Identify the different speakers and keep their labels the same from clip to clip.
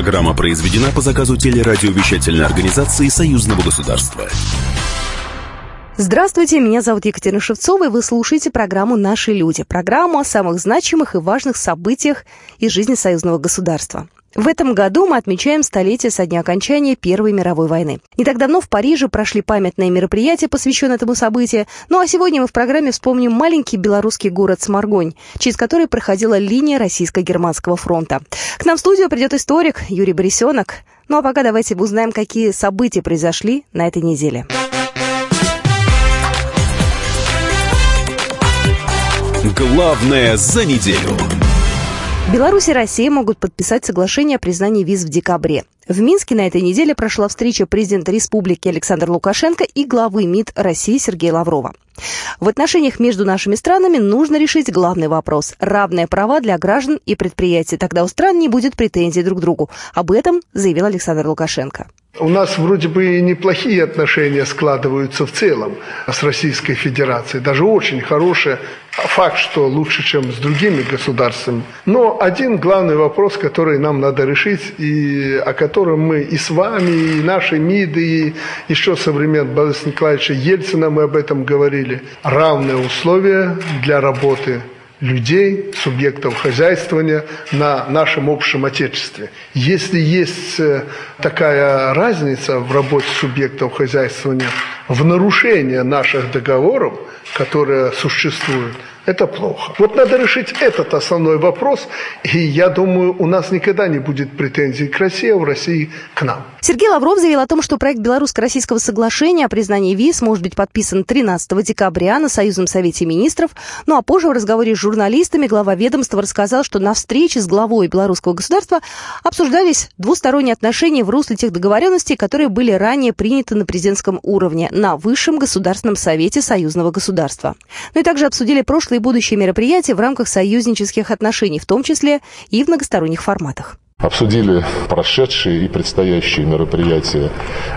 Speaker 1: Программа произведена по заказу телерадиовещательной организации Союзного государства.
Speaker 2: Здравствуйте, меня зовут Екатерина Шевцова, и вы слушаете программу «Наши люди». Программу о самых значимых и важных событиях из жизни союзного государства. В этом году мы отмечаем столетие со дня окончания Первой мировой войны. Не так давно в Париже прошли памятные мероприятия, посвященные этому событию. Ну а сегодня мы в программе вспомним маленький белорусский город Сморгонь, через который проходила линия Российско-Германского фронта. К нам в студию придет историк Юрий Борисенок. Ну а пока давайте узнаем, какие события произошли на этой неделе.
Speaker 1: Главное за неделю.
Speaker 2: Беларусь и Россия могут подписать соглашение о признании виз в декабре. В Минске на этой неделе прошла встреча президента республики Александра Лукашенко и главы МИД России Сергея Лаврова. В отношениях между нашими странами нужно решить главный вопрос – равные права для граждан и предприятий. Тогда у стран не будет претензий друг к другу. Об этом заявил Александр Лукашенко.
Speaker 3: У нас вроде бы и неплохие отношения складываются в целом с Российской Федерацией, даже очень хорошие. Факт, что лучше, чем с другими государствами. Но один главный вопрос, который нам надо решить, и о котором мы и с вами, и наши МИДы, и еще со времен Бориса Николаевича Ельцина мы об этом говорили. Равные условия для работы людей, субъектов хозяйствования на нашем общем Отечестве. Если есть э, такая разница в работе субъектов хозяйствования в нарушение наших договоров, которые существуют – это плохо. Вот надо решить этот основной вопрос, и я думаю, у нас никогда не будет претензий к России, а в России к нам.
Speaker 2: Сергей Лавров заявил о том, что проект белорусско-российского соглашения о признании виз может быть подписан 13 декабря на Союзном совете министров. Ну а позже в разговоре с журналистами глава ведомства рассказал, что на встрече с главой белорусского государства обсуждались двусторонние отношения в русле тех договоренностей, которые были ранее приняты на президентском уровне на Высшем государственном совете союзного государства. Ну и также обсудили прошлые будущие мероприятия в рамках союзнических отношений, в том числе и в многосторонних форматах.
Speaker 4: Обсудили прошедшие и предстоящие мероприятия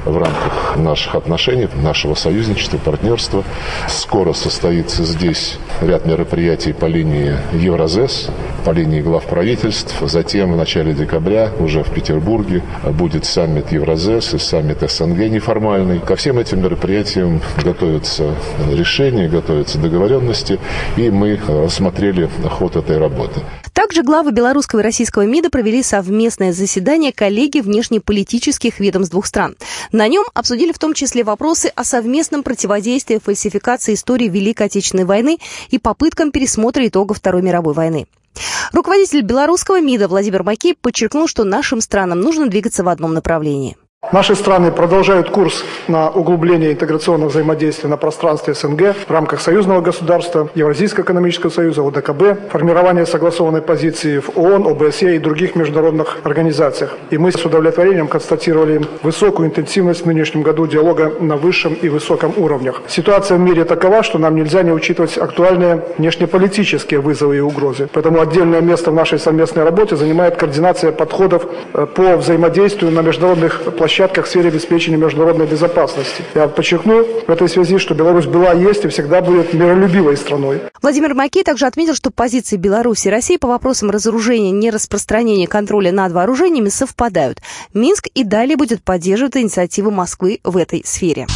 Speaker 4: в рамках наших отношений, нашего союзничества, партнерства. Скоро состоится здесь ряд мероприятий по линии Евразес, по линии глав правительств. Затем в начале декабря уже в Петербурге будет саммит Евразес и саммит СНГ неформальный. Ко всем этим мероприятиям готовятся решения, готовятся договоренности, и мы рассмотрели ход этой работы.
Speaker 2: Также главы белорусского и российского МИДа провели совместное заседание коллеги внешнеполитических ведомств двух стран. На нем обсудили в том числе вопросы о совместном противодействии фальсификации истории Великой Отечественной войны и попыткам пересмотра итогов Второй мировой войны. Руководитель белорусского МИДа Владимир Макей подчеркнул, что нашим странам нужно двигаться в одном направлении.
Speaker 5: Наши страны продолжают курс на углубление интеграционного взаимодействия на пространстве СНГ в рамках союзного государства, Евразийского экономического союза, ОДКБ, формирование согласованной позиции в ООН, ОБСЕ и других международных организациях. И мы с удовлетворением констатировали высокую интенсивность в нынешнем году диалога на высшем и высоком уровнях. Ситуация в мире такова, что нам нельзя не учитывать актуальные внешнеполитические вызовы и угрозы. Поэтому отдельное место в нашей совместной работе занимает координация подходов э, по взаимодействию на международных площадках площадках в сфере обеспечения международной безопасности. Я подчеркну в этой связи, что Беларусь была, есть и всегда будет миролюбивой страной.
Speaker 2: Владимир Макей также отметил, что позиции Беларуси и России по вопросам разоружения, нераспространения контроля над вооружениями совпадают. Минск и далее будет поддерживать инициативы Москвы в этой сфере.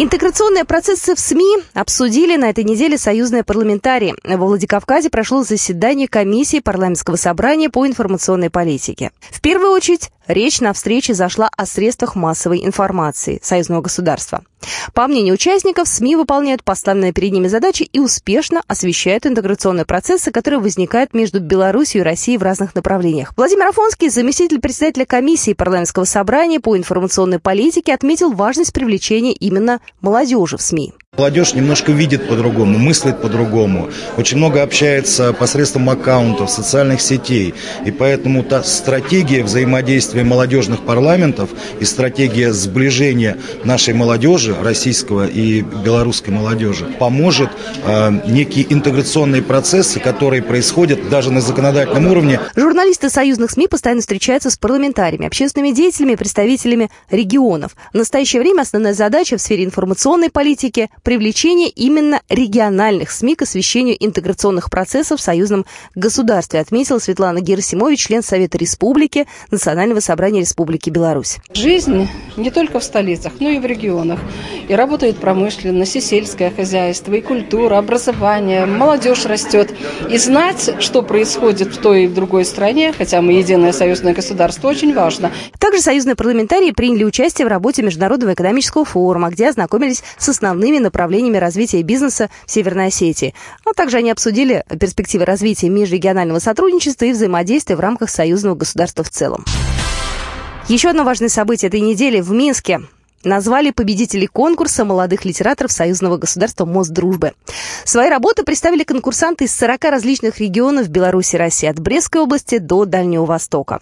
Speaker 2: Интеграционные процессы в СМИ обсудили на этой неделе союзные парламентарии. Во Владикавказе прошло заседание комиссии парламентского собрания по информационной политике. В первую очередь речь на встрече зашла о средствах массовой информации союзного государства. По мнению участников, СМИ выполняют поставленные перед ними задачи и успешно освещают интеграционные процессы, которые возникают между Беларусью и Россией в разных направлениях. Владимир Афонский, заместитель председателя комиссии парламентского собрания по информационной политике, отметил важность привлечения именно молодежи в СМИ.
Speaker 6: Молодежь немножко видит по-другому, мыслит по-другому, очень много общается посредством аккаунтов, социальных сетей. И поэтому та стратегия взаимодействия молодежных парламентов и стратегия сближения нашей молодежи, российского и белорусской молодежи, поможет э, некие интеграционные процессы, которые происходят даже на законодательном уровне.
Speaker 2: Журналисты союзных СМИ постоянно встречаются с парламентариями, общественными деятелями представителями регионов. В настоящее время основная задача в сфере информационной политики – привлечение именно региональных СМИ к освещению интеграционных процессов в союзном государстве, отметила Светлана Герасимович, член Совета Республики Национального собрания Республики Беларусь.
Speaker 7: Жизнь не только в столицах, но и в регионах. И работает промышленность, и сельское хозяйство, и культура, образование, молодежь растет. И знать, что происходит в той и в другой стране, хотя мы единое союзное государство, очень важно.
Speaker 2: Также союзные парламентарии приняли участие в работе Международного экономического форума, где ознакомились с основными направлениями развития бизнеса в Северной Осетии. А также они обсудили перспективы развития межрегионального сотрудничества и взаимодействия в рамках союзного государства в целом. Еще одно важное событие этой недели в Минске назвали победителей конкурса молодых литераторов Союзного государства Мост Дружбы. Свои работы представили конкурсанты из 40 различных регионов Беларуси и России, от Брестской области до Дальнего Востока.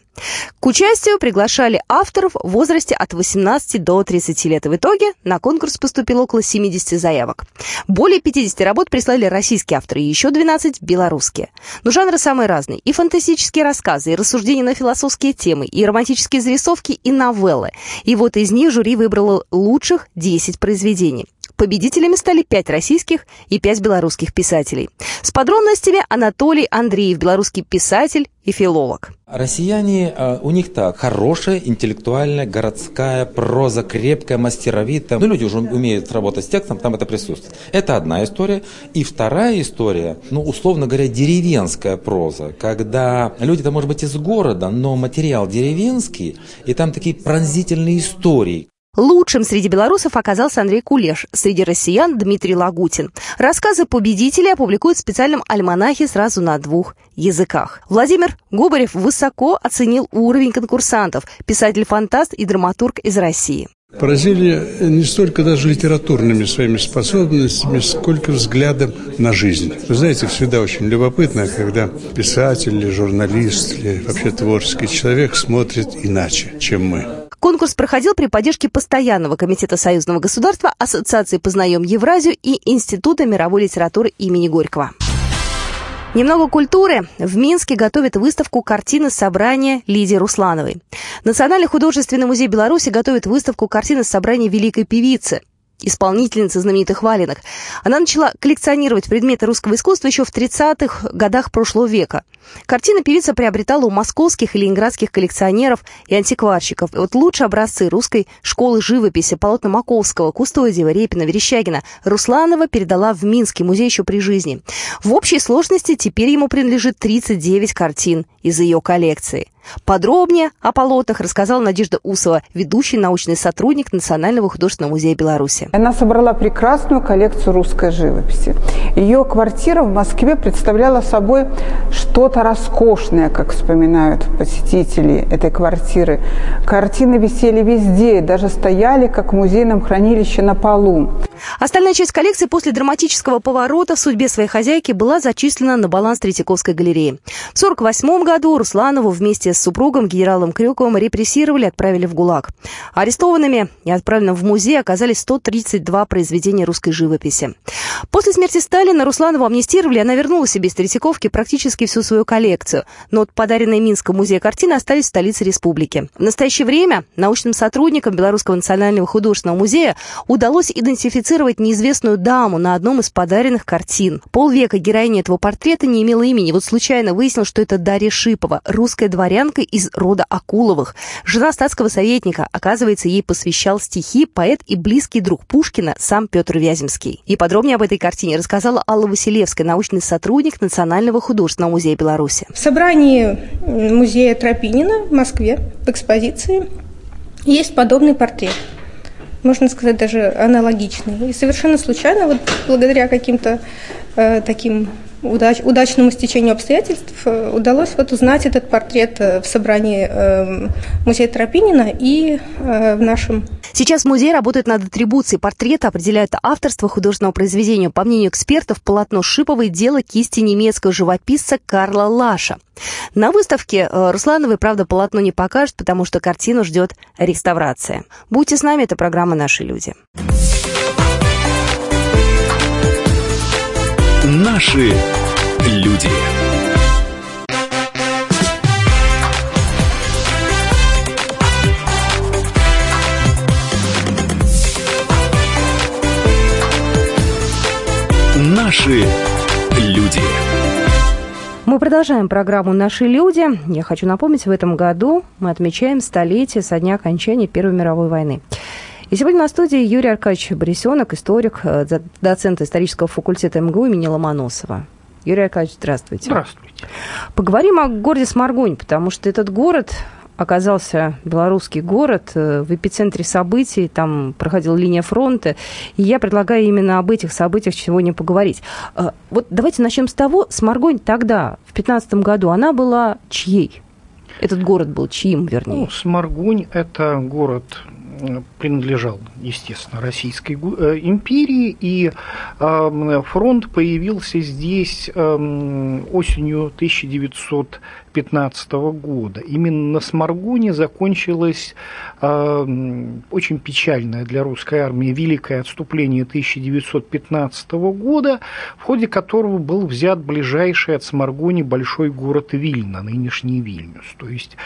Speaker 2: К участию приглашали авторов в возрасте от 18 до 30 лет. В итоге на конкурс поступило около 70 заявок. Более 50 работ прислали российские авторы, и еще 12 – белорусские. Но жанры самые разные. И фантастические рассказы, и рассуждения на философские темы, и романтические зарисовки, и новеллы. И вот из них жюри выбрало лучших 10 произведений. Победителями стали пять российских и пять белорусских писателей. С подробностями Анатолий Андреев, белорусский писатель и филолог.
Speaker 8: Россияне, э, у них так, хорошая, интеллектуальная, городская проза, крепкая, мастеровитая. Ну, люди уже умеют работать с текстом, там это присутствует. Это одна история. И вторая история, ну, условно говоря, деревенская проза, когда люди-то, может быть, из города, но материал деревенский, и там такие пронзительные истории.
Speaker 2: Лучшим среди белорусов оказался Андрей Кулеш, среди россиян Дмитрий Лагутин. Рассказы победителей опубликуют в специальном альманахе сразу на двух языках. Владимир Губарев высоко оценил уровень конкурсантов, писатель-фантаст и драматург из России.
Speaker 9: Поразили не столько даже литературными своими способностями, сколько взглядом на жизнь. Вы знаете, всегда очень любопытно, когда писатель или журналист или вообще творческий человек смотрит иначе, чем мы.
Speaker 2: Конкурс проходил при поддержке Постоянного комитета Союзного государства, Ассоциации «Познаем Евразию» и Института мировой литературы имени Горького. Немного культуры. В Минске готовят выставку картины собрания Лидии Руслановой. Национальный художественный музей Беларуси готовит выставку картины собрания великой певицы исполнительница знаменитых валенок. Она начала коллекционировать предметы русского искусства еще в 30-х годах прошлого века. Картины певица приобретала у московских и ленинградских коллекционеров и антикварщиков. И вот лучшие образцы русской школы живописи полотна Маковского, Кустодиева, Репина, Верещагина Русланова передала в Минский музей еще при жизни. В общей сложности теперь ему принадлежит 39 картин из ее коллекции. Подробнее о полотнах рассказала Надежда Усова, ведущий научный сотрудник Национального художественного музея Беларуси.
Speaker 10: Она собрала прекрасную коллекцию русской живописи. Ее квартира в Москве представляла собой что-то роскошное, как вспоминают посетители этой квартиры. Картины висели везде, даже стояли, как в музейном хранилище на полу.
Speaker 2: Остальная часть коллекции после драматического поворота в судьбе своей хозяйки была зачислена на баланс Третьяковской галереи. В 1948 году Русланову вместе с супругом генералом Крюковым репрессировали отправили в ГУЛАГ. Арестованными и отправленными в музей оказались 132 произведения русской живописи. После смерти Сталина Русланову амнистировали, она вернула себе из Третьяковки практически всю свою коллекцию, но от подаренной Минском музее картины остались в столице республики. В настоящее время научным сотрудникам Белорусского национального художественного музея удалось идентифицировать неизвестную даму на одном из подаренных картин. Полвека героиня этого портрета не имела имени. Вот случайно выяснилось, что это Дарья Шипова, русская дворянка из рода Акуловых. Жена статского советника. Оказывается, ей посвящал стихи поэт и близкий друг Пушкина сам Петр Вяземский. И подробнее об этой картине рассказала Алла Василевская, научный сотрудник Национального художественного музея Беларуси.
Speaker 11: В собрании музея Тропинина в Москве в экспозиции есть подобный портрет можно сказать, даже аналогичный. И совершенно случайно, вот благодаря каким-то э, таким удач, удачному стечению обстоятельств э, удалось вот узнать этот портрет э, в собрании э, музея Тропинина и э, в нашем.
Speaker 2: Сейчас музей работает над атрибуцией портрета, определяет авторство художественного произведения. По мнению экспертов, полотно Шиповой – дело кисти немецкого живописца Карла Лаша. На выставке э, Руслановой, правда, полотно не покажут, потому что картину ждет реставрация. Будьте с нами, это программа «Наши люди».
Speaker 1: Наши люди. Наши люди.
Speaker 2: Мы продолжаем программу «Наши люди». Я хочу напомнить, в этом году мы отмечаем столетие со дня окончания Первой мировой войны. И сегодня на студии Юрий Аркадьевич Борисенок, историк, э, доцент исторического факультета МГУ имени Ломоносова. Юрий Аркадьевич, здравствуйте.
Speaker 12: Здравствуйте.
Speaker 2: Поговорим о городе Сморгонь, потому что этот город оказался белорусский город э, в эпицентре событий, там проходила линия фронта, и я предлагаю именно об этих событиях сегодня поговорить. Э, вот давайте начнем с того, Сморгонь тогда, в 15 году, она была чьей? Этот город был чьим, вернее? Ну,
Speaker 12: Сморгонь – это город принадлежал, естественно, Российской э, империи, и фронт появился здесь осенью 1900 2015 года. Именно на Сморгоне закончилось э, очень печальное для русской армии великое отступление 1915 года, в ходе которого был взят ближайший от Сморгони большой город Вильна, нынешний Вильнюс. То есть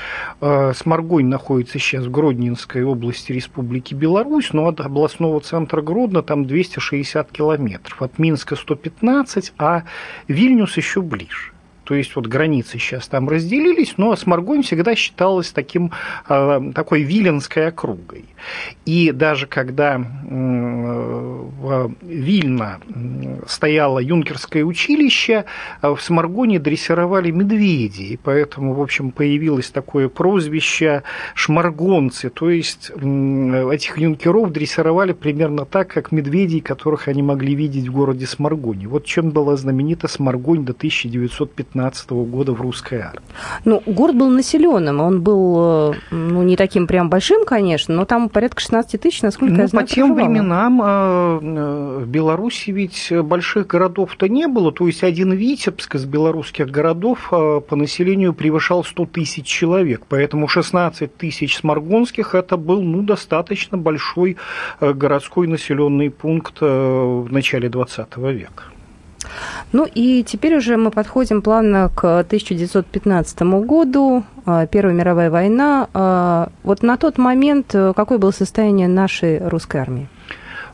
Speaker 12: э, Сморгонь находится сейчас в Гродненской области Республики Беларусь, но от областного центра Гродно там 260 километров, от Минска 115, а Вильнюс еще ближе. То есть вот границы сейчас там разделились, но Сморгонь всегда считалась таким, а, такой виленской округой. И даже когда в Вильно стояло юнкерское училище, а в Сморгоне дрессировали медведи, и поэтому, в общем, появилось такое прозвище «шмаргонцы», то есть этих юнкеров дрессировали примерно так, как медведей, которых они могли видеть в городе Сморгоне. Вот чем была знаменита Сморгонь до 1915 15 года в русской армии.
Speaker 2: Ну, город был населенным, он был, э, ну, не таким прям большим, конечно, но там порядка 16 тысяч, насколько
Speaker 12: ну,
Speaker 2: я знаю,
Speaker 12: по тем проживало. временам э, э, в Беларуси ведь больших городов-то не было, то есть один Витебск из белорусских городов по населению превышал 100 тысяч человек, поэтому 16 тысяч сморгонских это был, ну, достаточно большой городской населенный пункт в начале 20 века.
Speaker 2: Ну и теперь уже мы подходим плавно к 1915 году, а, Первая мировая война. А, вот на тот момент э, какое было состояние нашей русской армии?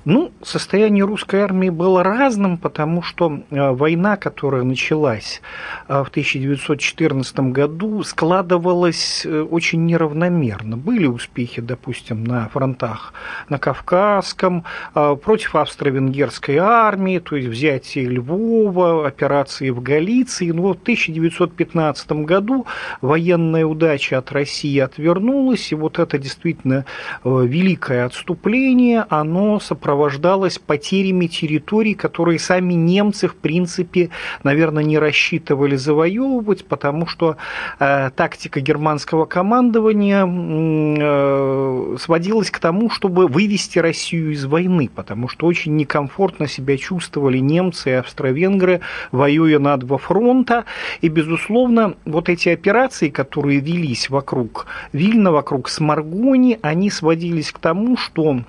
Speaker 12: Ну, состояние русской армии было разным, потому что э, война, которая началась э, в 1914 году, складывалась э, очень неравномерно. Были успехи, допустим, на фронтах на Кавказском, против австро-венгерской армии, то есть взятие Львова, операции в Галиции. Но в 1915 году военная удача от России отвернулась, и вот это действительно великое отступление, оно сопровождалось сопровождалось потерями территорий, которые сами немцы, в принципе, наверное, не рассчитывали завоевывать, потому что э, тактика германского командования э, сводилась к тому, чтобы вывести Россию из войны, потому что очень некомфортно себя чувствовали немцы и австро-венгры, воюя на два фронта. И, безусловно, вот эти операции, которые велись вокруг Вильна, вокруг Сморгони, они сводились к тому, что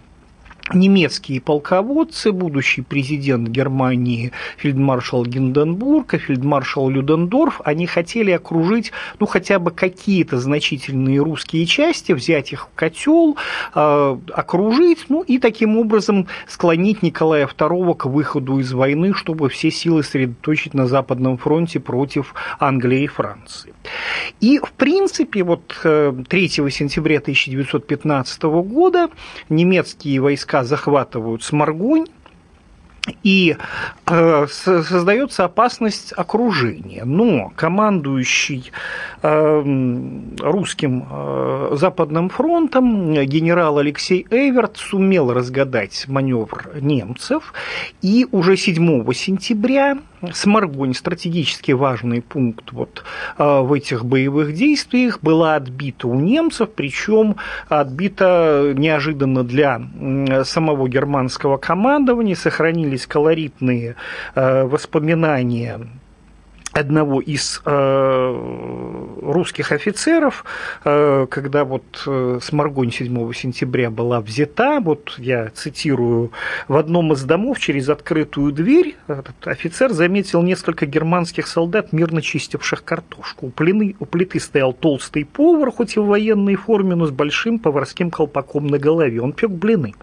Speaker 12: немецкие полководцы, будущий президент Германии фельдмаршал Гинденбург и фельдмаршал Людендорф, они хотели окружить, ну, хотя бы какие-то значительные русские части, взять их в котел, э, окружить, ну, и таким образом склонить Николая II к выходу из войны, чтобы все силы сосредоточить на Западном фронте против Англии и Франции. И, в принципе, вот 3 э, сентября 1915 года немецкие войска войска захватывают Сморгонь, и э, создается опасность окружения. Но командующий э, русским э, Западным фронтом генерал Алексей Эверт сумел разгадать маневр немцев, и уже 7 сентября Сморгонь, стратегически важный пункт вот а, в этих боевых действиях, была отбита у немцев, причем отбита неожиданно для самого германского командования, сохранились колоритные а, воспоминания одного из э, русских офицеров, э, когда вот э, Сморгонь 7 сентября была взята, вот я цитирую, в одном из домов через открытую дверь этот офицер заметил несколько германских солдат, мирно чистивших картошку. У, плины, у плиты стоял толстый повар, хоть и в военной форме, но с большим поварским колпаком на голове. Он пек блины.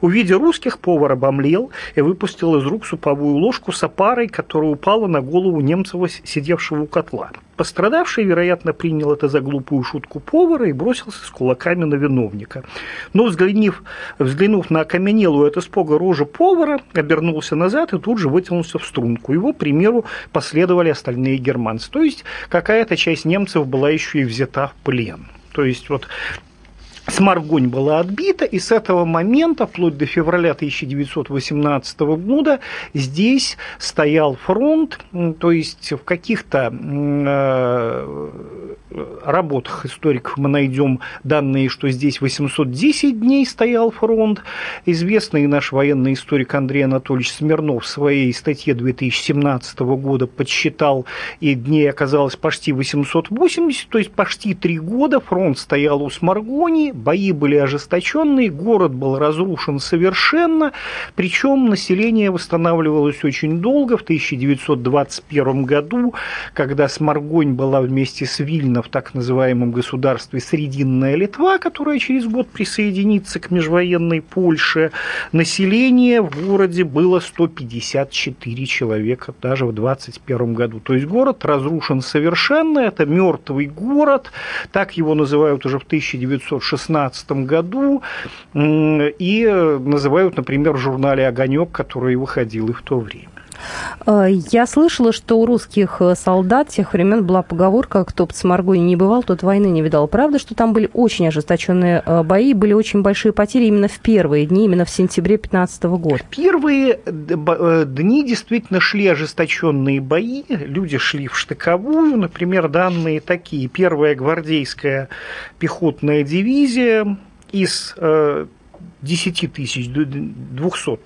Speaker 12: Увидя русских, повар обомлел и выпустил из рук суповую ложку с опарой, которая упала на голову немцева сидевшего у котла. Пострадавший, вероятно, принял это за глупую шутку повара и бросился с кулаками на виновника. Но, взглянув, взглянув на окаменелую от испуга рожу повара, обернулся назад и тут же вытянулся в струнку. Его примеру последовали остальные германцы. То есть какая-то часть немцев была еще и взята в плен. То есть вот Сморгонь была отбита, и с этого момента, вплоть до февраля 1918 года, здесь стоял фронт, то есть в каких-то э, работах историков мы найдем данные, что здесь 810 дней стоял фронт. Известный наш военный историк Андрей Анатольевич Смирнов в своей статье 2017 года подсчитал, и дней оказалось почти 880, то есть почти три года фронт стоял у Сморгони, бои были ожесточенные, город был разрушен совершенно, причем население восстанавливалось очень долго. В 1921 году, когда Сморгонь была вместе с Вильно в так называемом государстве Срединная Литва, которая через год присоединится к межвоенной Польше, население в городе было 154 человека даже в 2021 году. То есть город разрушен совершенно, это мертвый город, так его называют уже в 1916 2016 году и называют, например, в журнале «Огонек», который выходил и в то время.
Speaker 2: Э, я слышала, что у русских э, солдат тех времен была поговорка «кто под Сморгоне не бывал, тот войны не видал». Правда, что там были очень ожесточенные э, бои, были очень большие потери именно в первые дни, именно в сентябре 2015 года?
Speaker 12: Первые дни действительно шли ожесточенные бои, люди шли в штыковую, например, данные такие. Первая гвардейская пехотная дивизия из 10 тысяч 200 Э,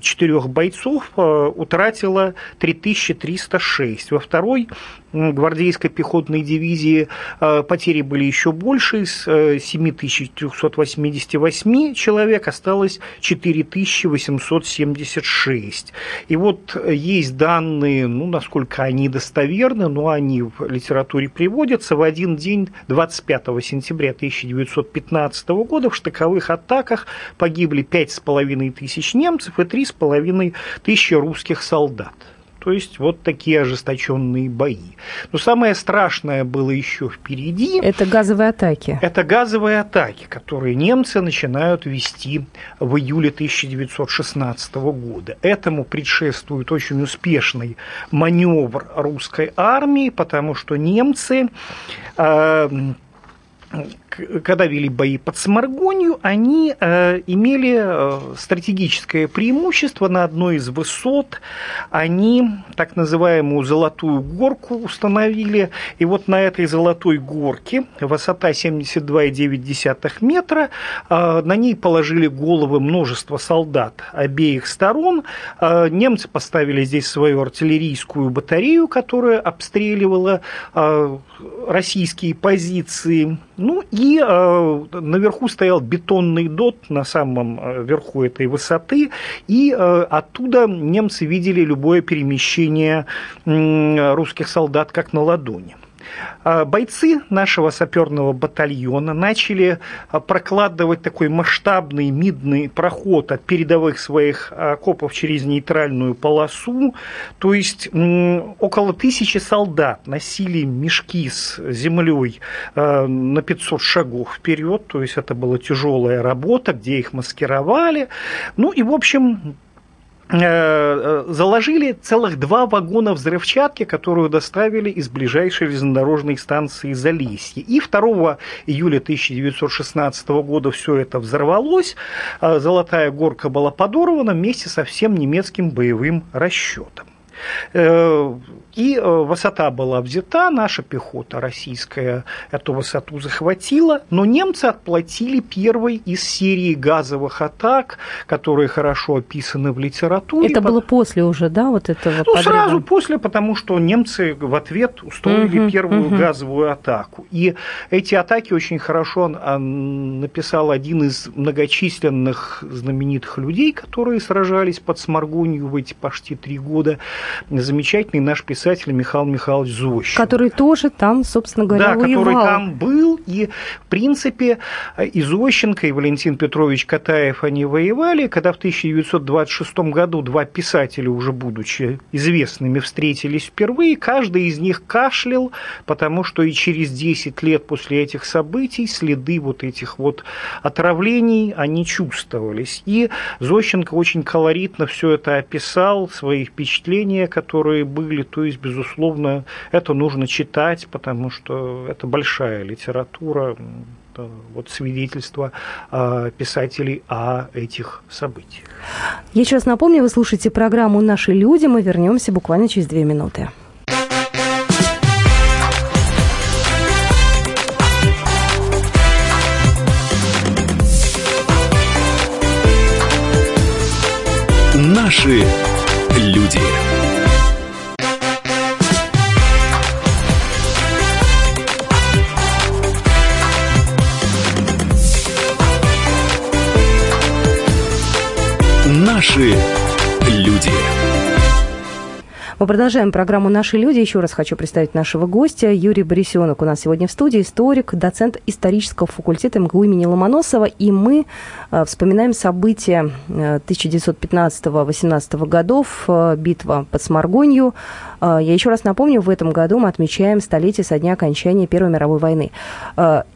Speaker 12: четырех бойцов э, утратила 3306. Во второй гвардейской пехотной дивизии э, потери были еще больше. Из 7388 человек осталось 4876. И вот есть данные, ну, насколько они достоверны, но они в литературе приводятся. В один день, 25 сентября 1915 года, в штыковых атаках погибли 5500 тысяч немцев и 3,5 тысячи русских солдат. То есть вот такие ожесточенные бои. Но самое страшное было еще впереди.
Speaker 2: Это газовые атаки.
Speaker 12: Это газовые атаки, которые немцы начинают вести в июле 1916 года. Этому предшествует очень успешный маневр русской армии, потому что немцы э, когда вели бои под Сморгонью, они э, имели э, стратегическое преимущество на одной из высот. Они так называемую золотую горку установили. И вот на этой золотой горке, высота 72,9 метра, э, на ней положили головы множества солдат обеих сторон. Э, немцы поставили здесь свою артиллерийскую батарею, которая обстреливала э, российские позиции. Ну и э, наверху стоял бетонный дот на самом э, верху этой высоты, и э, оттуда немцы видели любое перемещение э, русских солдат как на ладони. А, бойцы нашего саперного батальона начали а, прокладывать такой масштабный мидный проход от передовых своих окопов через нейтральную полосу. То есть около тысячи солдат носили мешки с землей а, на 500 шагов вперед. То есть это была тяжелая работа, где их маскировали. Ну и, в общем, заложили целых два вагона взрывчатки, которую доставили из ближайшей железнодорожной станции Залесье. И 2 июля 1916 года все это взорвалось. А Золотая горка была подорвана вместе со всем немецким боевым расчетом. Э, И высота была взята, наша пехота российская эту высоту захватила, но немцы отплатили первой из серии газовых атак, которые хорошо описаны в литературе.
Speaker 2: Это было после уже, да, вот этого
Speaker 12: Ну, подряда? сразу после, потому что немцы в ответ устроили угу, первую угу. газовую атаку. И эти атаки очень хорошо написал один из многочисленных знаменитых людей, которые сражались под Сморгунью в эти почти три года, замечательный наш писатель Михаил Михайлович Зощенко.
Speaker 2: Который тоже там, собственно говоря,
Speaker 12: Да,
Speaker 2: воевал.
Speaker 12: который там был, и, в принципе, и Зощенко, и Валентин Петрович Катаев, они воевали, когда в 1926 году два писателя, уже будучи известными, встретились впервые, каждый из них кашлял, потому что и через 10 лет после этих событий следы вот этих вот отравлений, они чувствовались. И Зощенко очень колоритно все это описал, свои впечатления, которые были, то есть, безусловно, это нужно читать, потому что это большая литература, вот свидетельства э, писателей о этих событиях.
Speaker 2: Я еще раз напомню, вы слушаете программу «Наши люди». Мы вернемся буквально через две минуты.
Speaker 1: Наши люди. Наши люди.
Speaker 2: Мы продолжаем программу «Наши люди». Еще раз хочу представить нашего гостя. Юрий Борисенок у нас сегодня в студии, историк, доцент исторического факультета МГУ имени Ломоносова. И мы э, вспоминаем события 1915-18 э, годов, э, битва под Сморгонью. Я еще раз напомню, в этом году мы отмечаем столетие со дня окончания Первой мировой войны.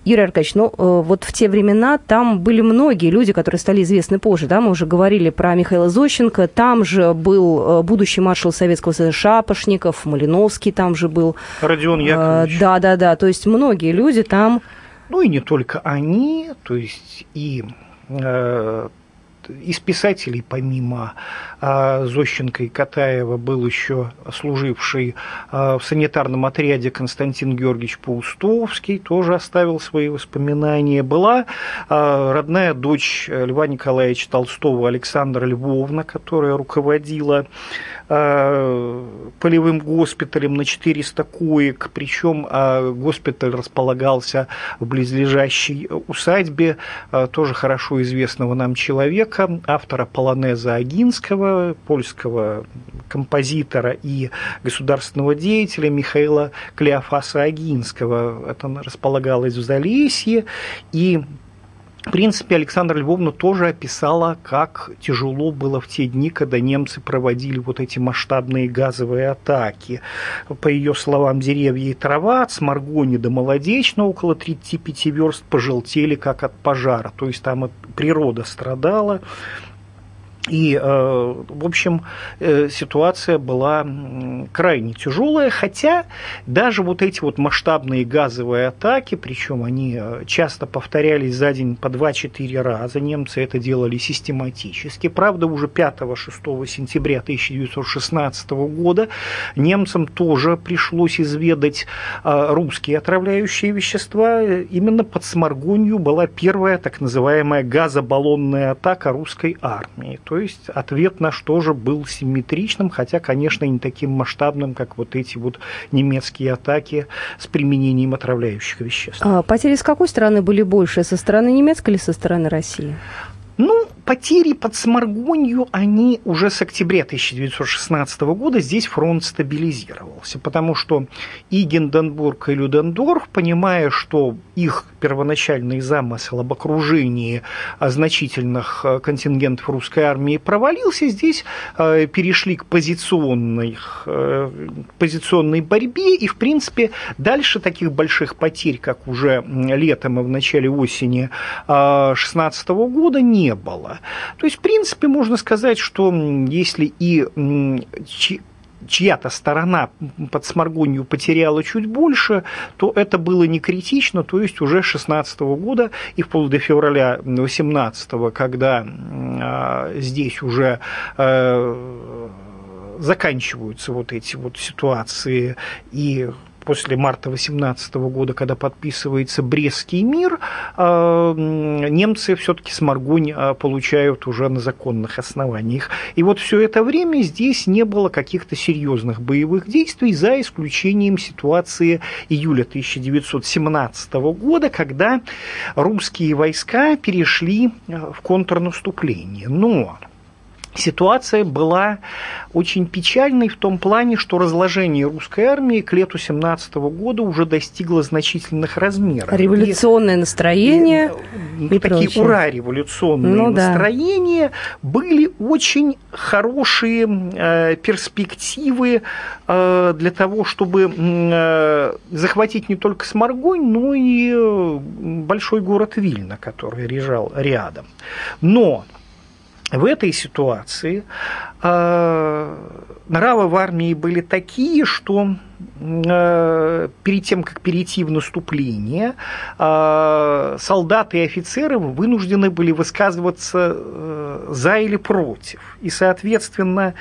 Speaker 2: Юрий Аркадьевич, ну вот в те времена там были многие люди, которые стали известны позже. Да? Мы уже говорили про Михаила Зощенко. Там же был будущий маршал Советского Союза Шапошников, Малиновский там же был.
Speaker 12: Родион Яковлевич.
Speaker 2: Да, да, да. То есть многие люди там...
Speaker 12: Ну и не только они, то есть и э, из писателей, помимо э, Зощенко и Катаева, был еще служивший э, в санитарном отряде Константин Георгиевич Паустовский, тоже оставил свои воспоминания. Была э, родная дочь Льва Николаевича Толстого Александра Львовна, которая руководила полевым госпиталем на 400 коек, причем госпиталь располагался в близлежащей усадьбе тоже хорошо известного нам человека, автора полонеза Агинского, польского композитора и государственного деятеля Михаила Клеофаса Агинского. Это располагалось в Залесье, и в принципе, Александра Львовна тоже описала, как тяжело было в те дни, когда немцы проводили вот эти масштабные газовые атаки. По ее словам, деревья и трава от Сморгони до Молодечно около 35 верст пожелтели, как от пожара. То есть там природа страдала, и, э, в общем, э, ситуация была крайне тяжелая, хотя даже вот эти вот масштабные газовые атаки, причем они э, часто повторялись за день по 2-4 раза, немцы это делали систематически. Правда, уже 5-6 сентября 1916 года немцам тоже пришлось изведать русские отравляющие вещества. Именно под Сморгонью была первая так называемая газобаллонная атака русской армии. То есть ответ наш тоже был симметричным, хотя, конечно, не таким масштабным, как вот эти вот немецкие атаки с применением отравляющих веществ.
Speaker 2: А потери с какой стороны были больше, со стороны немецкой или со стороны России?
Speaker 12: Ну, потери под Сморгонью, они уже с октября 1916 года здесь фронт стабилизировался, потому что и Гинденбург, и Людендорф, понимая, что их первоначальный замысел об окружении значительных э, контингентов русской армии провалился, здесь э, перешли к позиционной, э, позиционной борьбе, и, в принципе, дальше таких больших потерь, как уже летом и в начале осени 16 года, не не было. То есть, в принципе, можно сказать, что если и чья-то сторона под Сморгонью потеряла чуть больше, то это было не критично, то есть уже 16 года и вплоть до февраля 18 когда э, здесь уже э, заканчиваются вот эти вот ситуации и после марта 18 года, когда подписывается Брестский мир, а, немцы все-таки Сморгунь а, получают уже на законных основаниях. И вот все это время здесь не было каких-то серьезных боевых действий, за исключением ситуации июля 1917 года, когда русские войска перешли а, в контрнаступление. Но Ситуация была очень печальной в том плане, что разложение русской армии к лету 17 года уже достигло значительных размеров.
Speaker 2: Революционное и, настроение.
Speaker 12: И, и такие прочее. ура революционные ну, настроения да. были очень хорошие э, перспективы э, для того, чтобы э, захватить не только Сморгонь, но и э, большой город Вильна, который лежал рядом. Но в этой ситуации э, нравы в армии были такие, что э, перед тем, как перейти в наступление, э, солдаты и офицеры вынуждены были высказываться за или против. И, соответственно,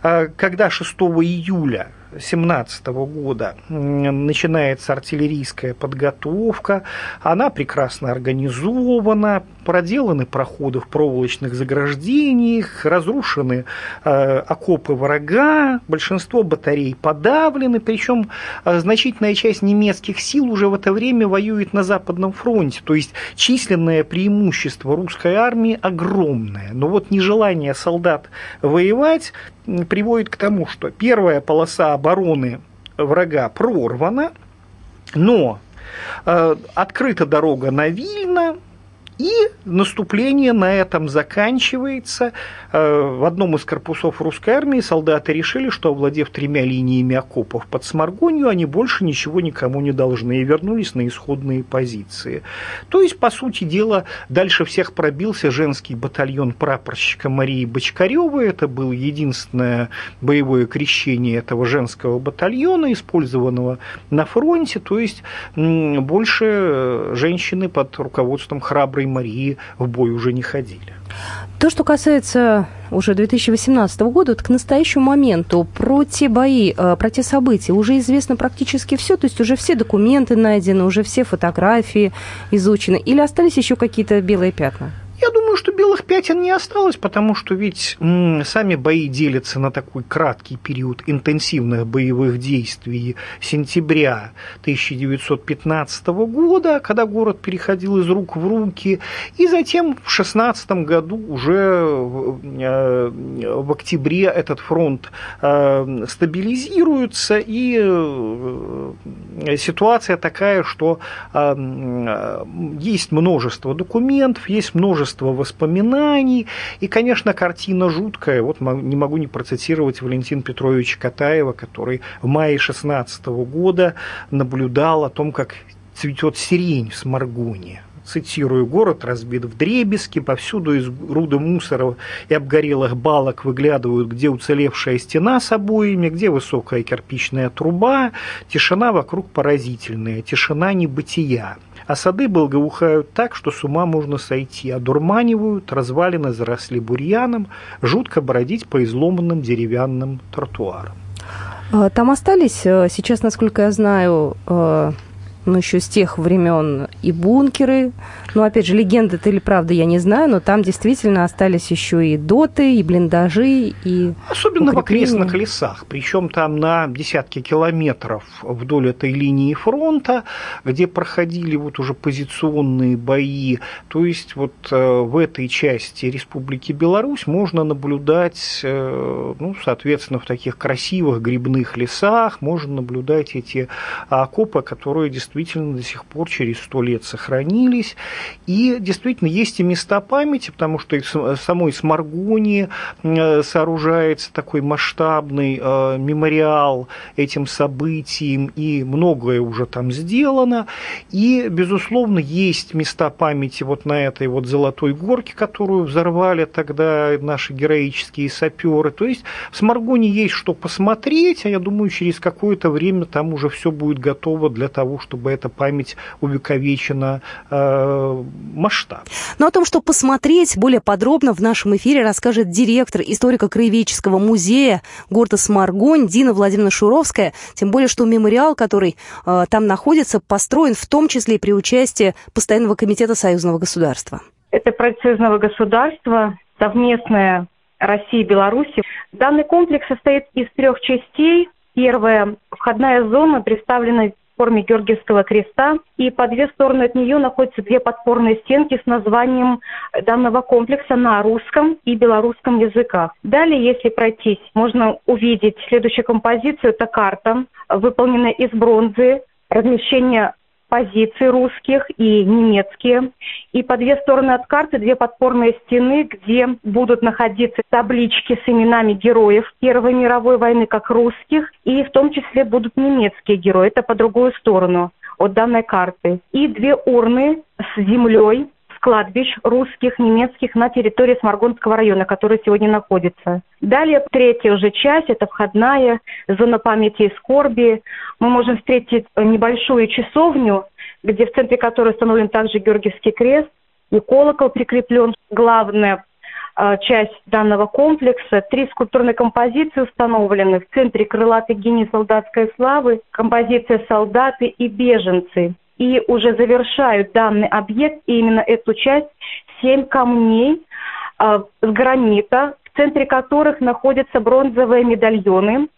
Speaker 12: когда 6 июля 2017 года начинается артиллерийская подготовка, она прекрасно организована, проделаны проходы в проволочных заграждениях, разрушены э, окопы врага, большинство батарей подавлены, причем э, значительная часть немецких сил уже в это время воюет на Западном фронте, то есть численное преимущество русской армии огромное, но вот нежелание солдат воевать приводит к тому, что первая полоса обороны врага прорвана, но э, открыта дорога на Вильно, и наступление на этом заканчивается. Э, в одном из корпусов русской армии солдаты решили, что, овладев тремя линиями окопов под Сморгонью, они больше ничего никому не должны, и вернулись на исходные позиции. То есть, по сути дела, дальше всех пробился женский батальон прапорщика Марии Бочкаревой. Это было единственное боевое крещение этого женского батальона, использованного на фронте. То есть, больше э, женщины под руководством храброй Святой Марии в бой уже не ходили.
Speaker 2: То, что касается уже 2018 года, к настоящему моменту про те бои, э, про те события уже известно практически все, то есть уже все документы найдены, уже все фотографии изучены, или остались еще какие-то белые пятна?
Speaker 12: Я думаю, что белых пятен не осталось, потому что ведь сами бои делятся на такой краткий период интенсивных боевых действий сентября 1915 года, когда город переходил из рук в руки, и затем в 16 году уже э, в октябре этот фронт э, стабилизируется, и э, ситуация такая, что есть множество документов, есть множество множество воспоминаний. И, конечно, картина жуткая. Вот не могу не процитировать Валентина Петровича Катаева, который в мае 16 года наблюдал о том, как цветет сирень в Сморгоне цитирую, город разбит в дребезги, повсюду из груды мусора и обгорелых балок выглядывают, где уцелевшая стена с обоями, где высокая кирпичная труба, тишина вокруг поразительная, тишина небытия. А сады благоухают так, что с ума можно сойти, одурманивают, развалины заросли бурьяном, жутко бродить по изломанным деревянным тротуарам.
Speaker 2: А, там остались э, сейчас, насколько я знаю, э, ну, еще с тех времен и бункеры. Ну, опять же, легенда это или правда, я не знаю, но там действительно остались еще и доты, и блиндажи, и
Speaker 12: Особенно укрепления. в окрестных лесах, причем там на десятки километров вдоль этой линии фронта, где проходили вот уже позиционные бои. То есть вот э, в этой части Республики Беларусь можно наблюдать, э, ну, соответственно, в таких красивых грибных лесах можно наблюдать эти окопы, которые действительно действительно до сих пор через сто лет сохранились. И действительно есть и места памяти, потому что в самой Сморгонии э, сооружается такой масштабный э, мемориал этим событиям, и многое уже там сделано. И, безусловно, есть места памяти вот на этой вот Золотой горке, которую взорвали тогда наши героические саперы. То есть в Сморгоне есть что посмотреть, а я думаю, через какое-то время там уже все будет готово для того, чтобы чтобы эта память увековечена э, масштаб.
Speaker 2: Но о том, что посмотреть более подробно в нашем эфире расскажет директор историко-краеведческого музея города Сморгонь Дина Владимировна Шуровская. Тем более, что мемориал, который э, там находится, построен в том числе и при участии Постоянного комитета союзного государства.
Speaker 13: Это проект союзного государства, совместная России и Беларуси. Данный комплекс состоит из трех частей. Первая – входная зона, представлена в форме Георгиевского креста, и по две стороны от нее находятся две подпорные стенки с названием данного комплекса на русском и белорусском языках. Далее, если пройтись, можно увидеть следующую композицию. Это карта, выполненная из бронзы, размещение позиции русских и немецкие. И по две стороны от карты две подпорные стены, где будут находиться таблички с именами героев Первой мировой войны, как русских, и в том числе будут немецкие герои. Это по другую сторону от данной карты. И две урны с землей, кладбищ русских, немецких на территории Сморгонского района, который сегодня находится. Далее третья уже часть, это входная зона памяти и скорби. Мы можем встретить небольшую часовню, где в центре которой установлен также Георгиевский крест и колокол прикреплен. Главная э, часть данного комплекса. Три скульптурные композиции установлены. В центре крылатый гений солдатской славы, композиция «Солдаты и беженцы» и уже завершают данный объект, и именно эту часть, семь камней э, с гранита, в центре которых находятся бронзовые медальоны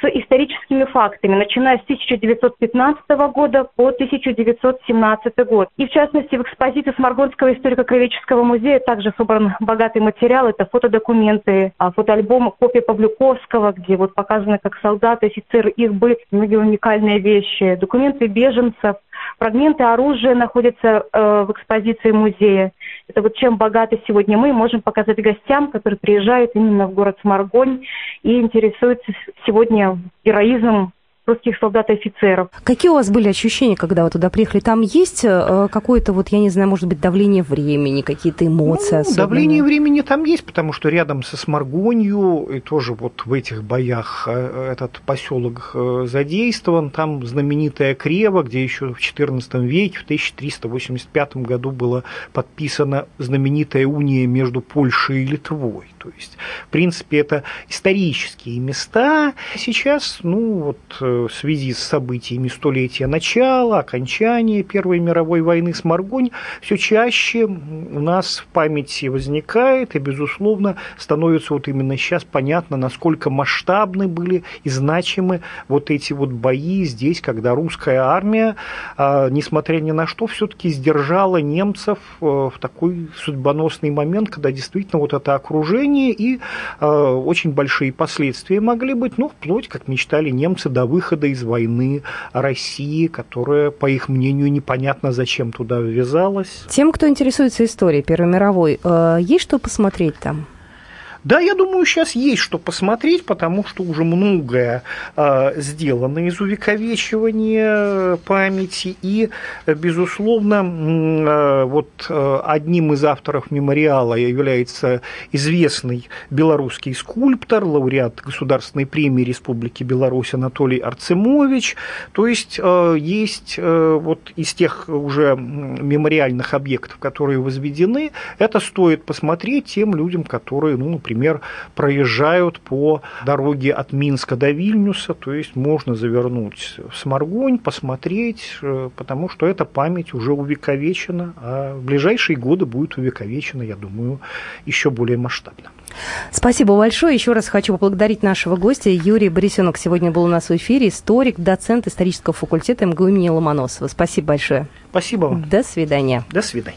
Speaker 13: с историческими фактами, начиная с 1915 года по 1917 год. И в частности в экспозиции Сморгонского историко-краеведческого музея также собран богатый материал. Это фотодокументы, а, фотоальбомы, копии Павлюковского, где вот показаны как солдаты, офицеры, их быт, многие уникальные вещи, документы беженцев, Фрагменты оружия находятся э, в экспозиции музея. Это вот чем богаты сегодня мы можем показать гостям, которые приезжают именно в город Сморгонь и интересуются сегодня героизмом русских солдат и офицеров.
Speaker 2: Какие у вас были ощущения, когда вы туда приехали? Там есть э, какое-то, вот, я не знаю, может быть, давление времени, какие-то эмоции ну, особенные?
Speaker 12: Давление времени там есть, потому что рядом со Сморгонью, и тоже вот в этих боях э, этот поселок э, задействован, там знаменитая Крева, где еще в XIV веке, в 1385 году была подписана знаменитая уния между Польшей и Литвой. То есть, в принципе, это исторические места. Сейчас, ну, вот в связи с событиями столетия начала, окончания Первой мировой войны с Маргонь, все чаще у нас в памяти возникает и, безусловно, становится вот именно сейчас понятно, насколько масштабны были и значимы вот эти вот бои здесь, когда русская армия, а, несмотря ни на что, все-таки сдержала немцев э, в такой судьбоносный момент, когда действительно вот это окружение и э, очень большие последствия могли быть, ну, вплоть, как мечтали немцы, до выхода выхода из войны России, которая, по их мнению, непонятно зачем туда ввязалась.
Speaker 2: Тем, кто интересуется историей Первой мировой, э, есть что посмотреть там?
Speaker 12: Да, я думаю, сейчас есть что посмотреть, потому что уже многое э, сделано из увековечивания памяти. И, безусловно, э, вот э, одним из авторов мемориала является известный белорусский скульптор, лауреат Государственной премии Республики Беларусь Анатолий Арцемович. То есть э, есть э, вот из тех уже мемориальных объектов, которые возведены, это стоит посмотреть тем людям, которые, ну, например, например, проезжают по дороге от Минска до Вильнюса, то есть можно завернуть в Сморгонь, посмотреть, э, потому что эта память уже увековечена, а в ближайшие годы будет увековечена, я думаю, еще более масштабно.
Speaker 2: Спасибо большое. Еще раз хочу поблагодарить нашего гостя. Юрий Борисенок сегодня был у нас в эфире. Историк, доцент исторического факультета МГУ имени Ломоносова. Спасибо большое.
Speaker 12: Спасибо вам.
Speaker 2: До свидания.
Speaker 12: До свидания.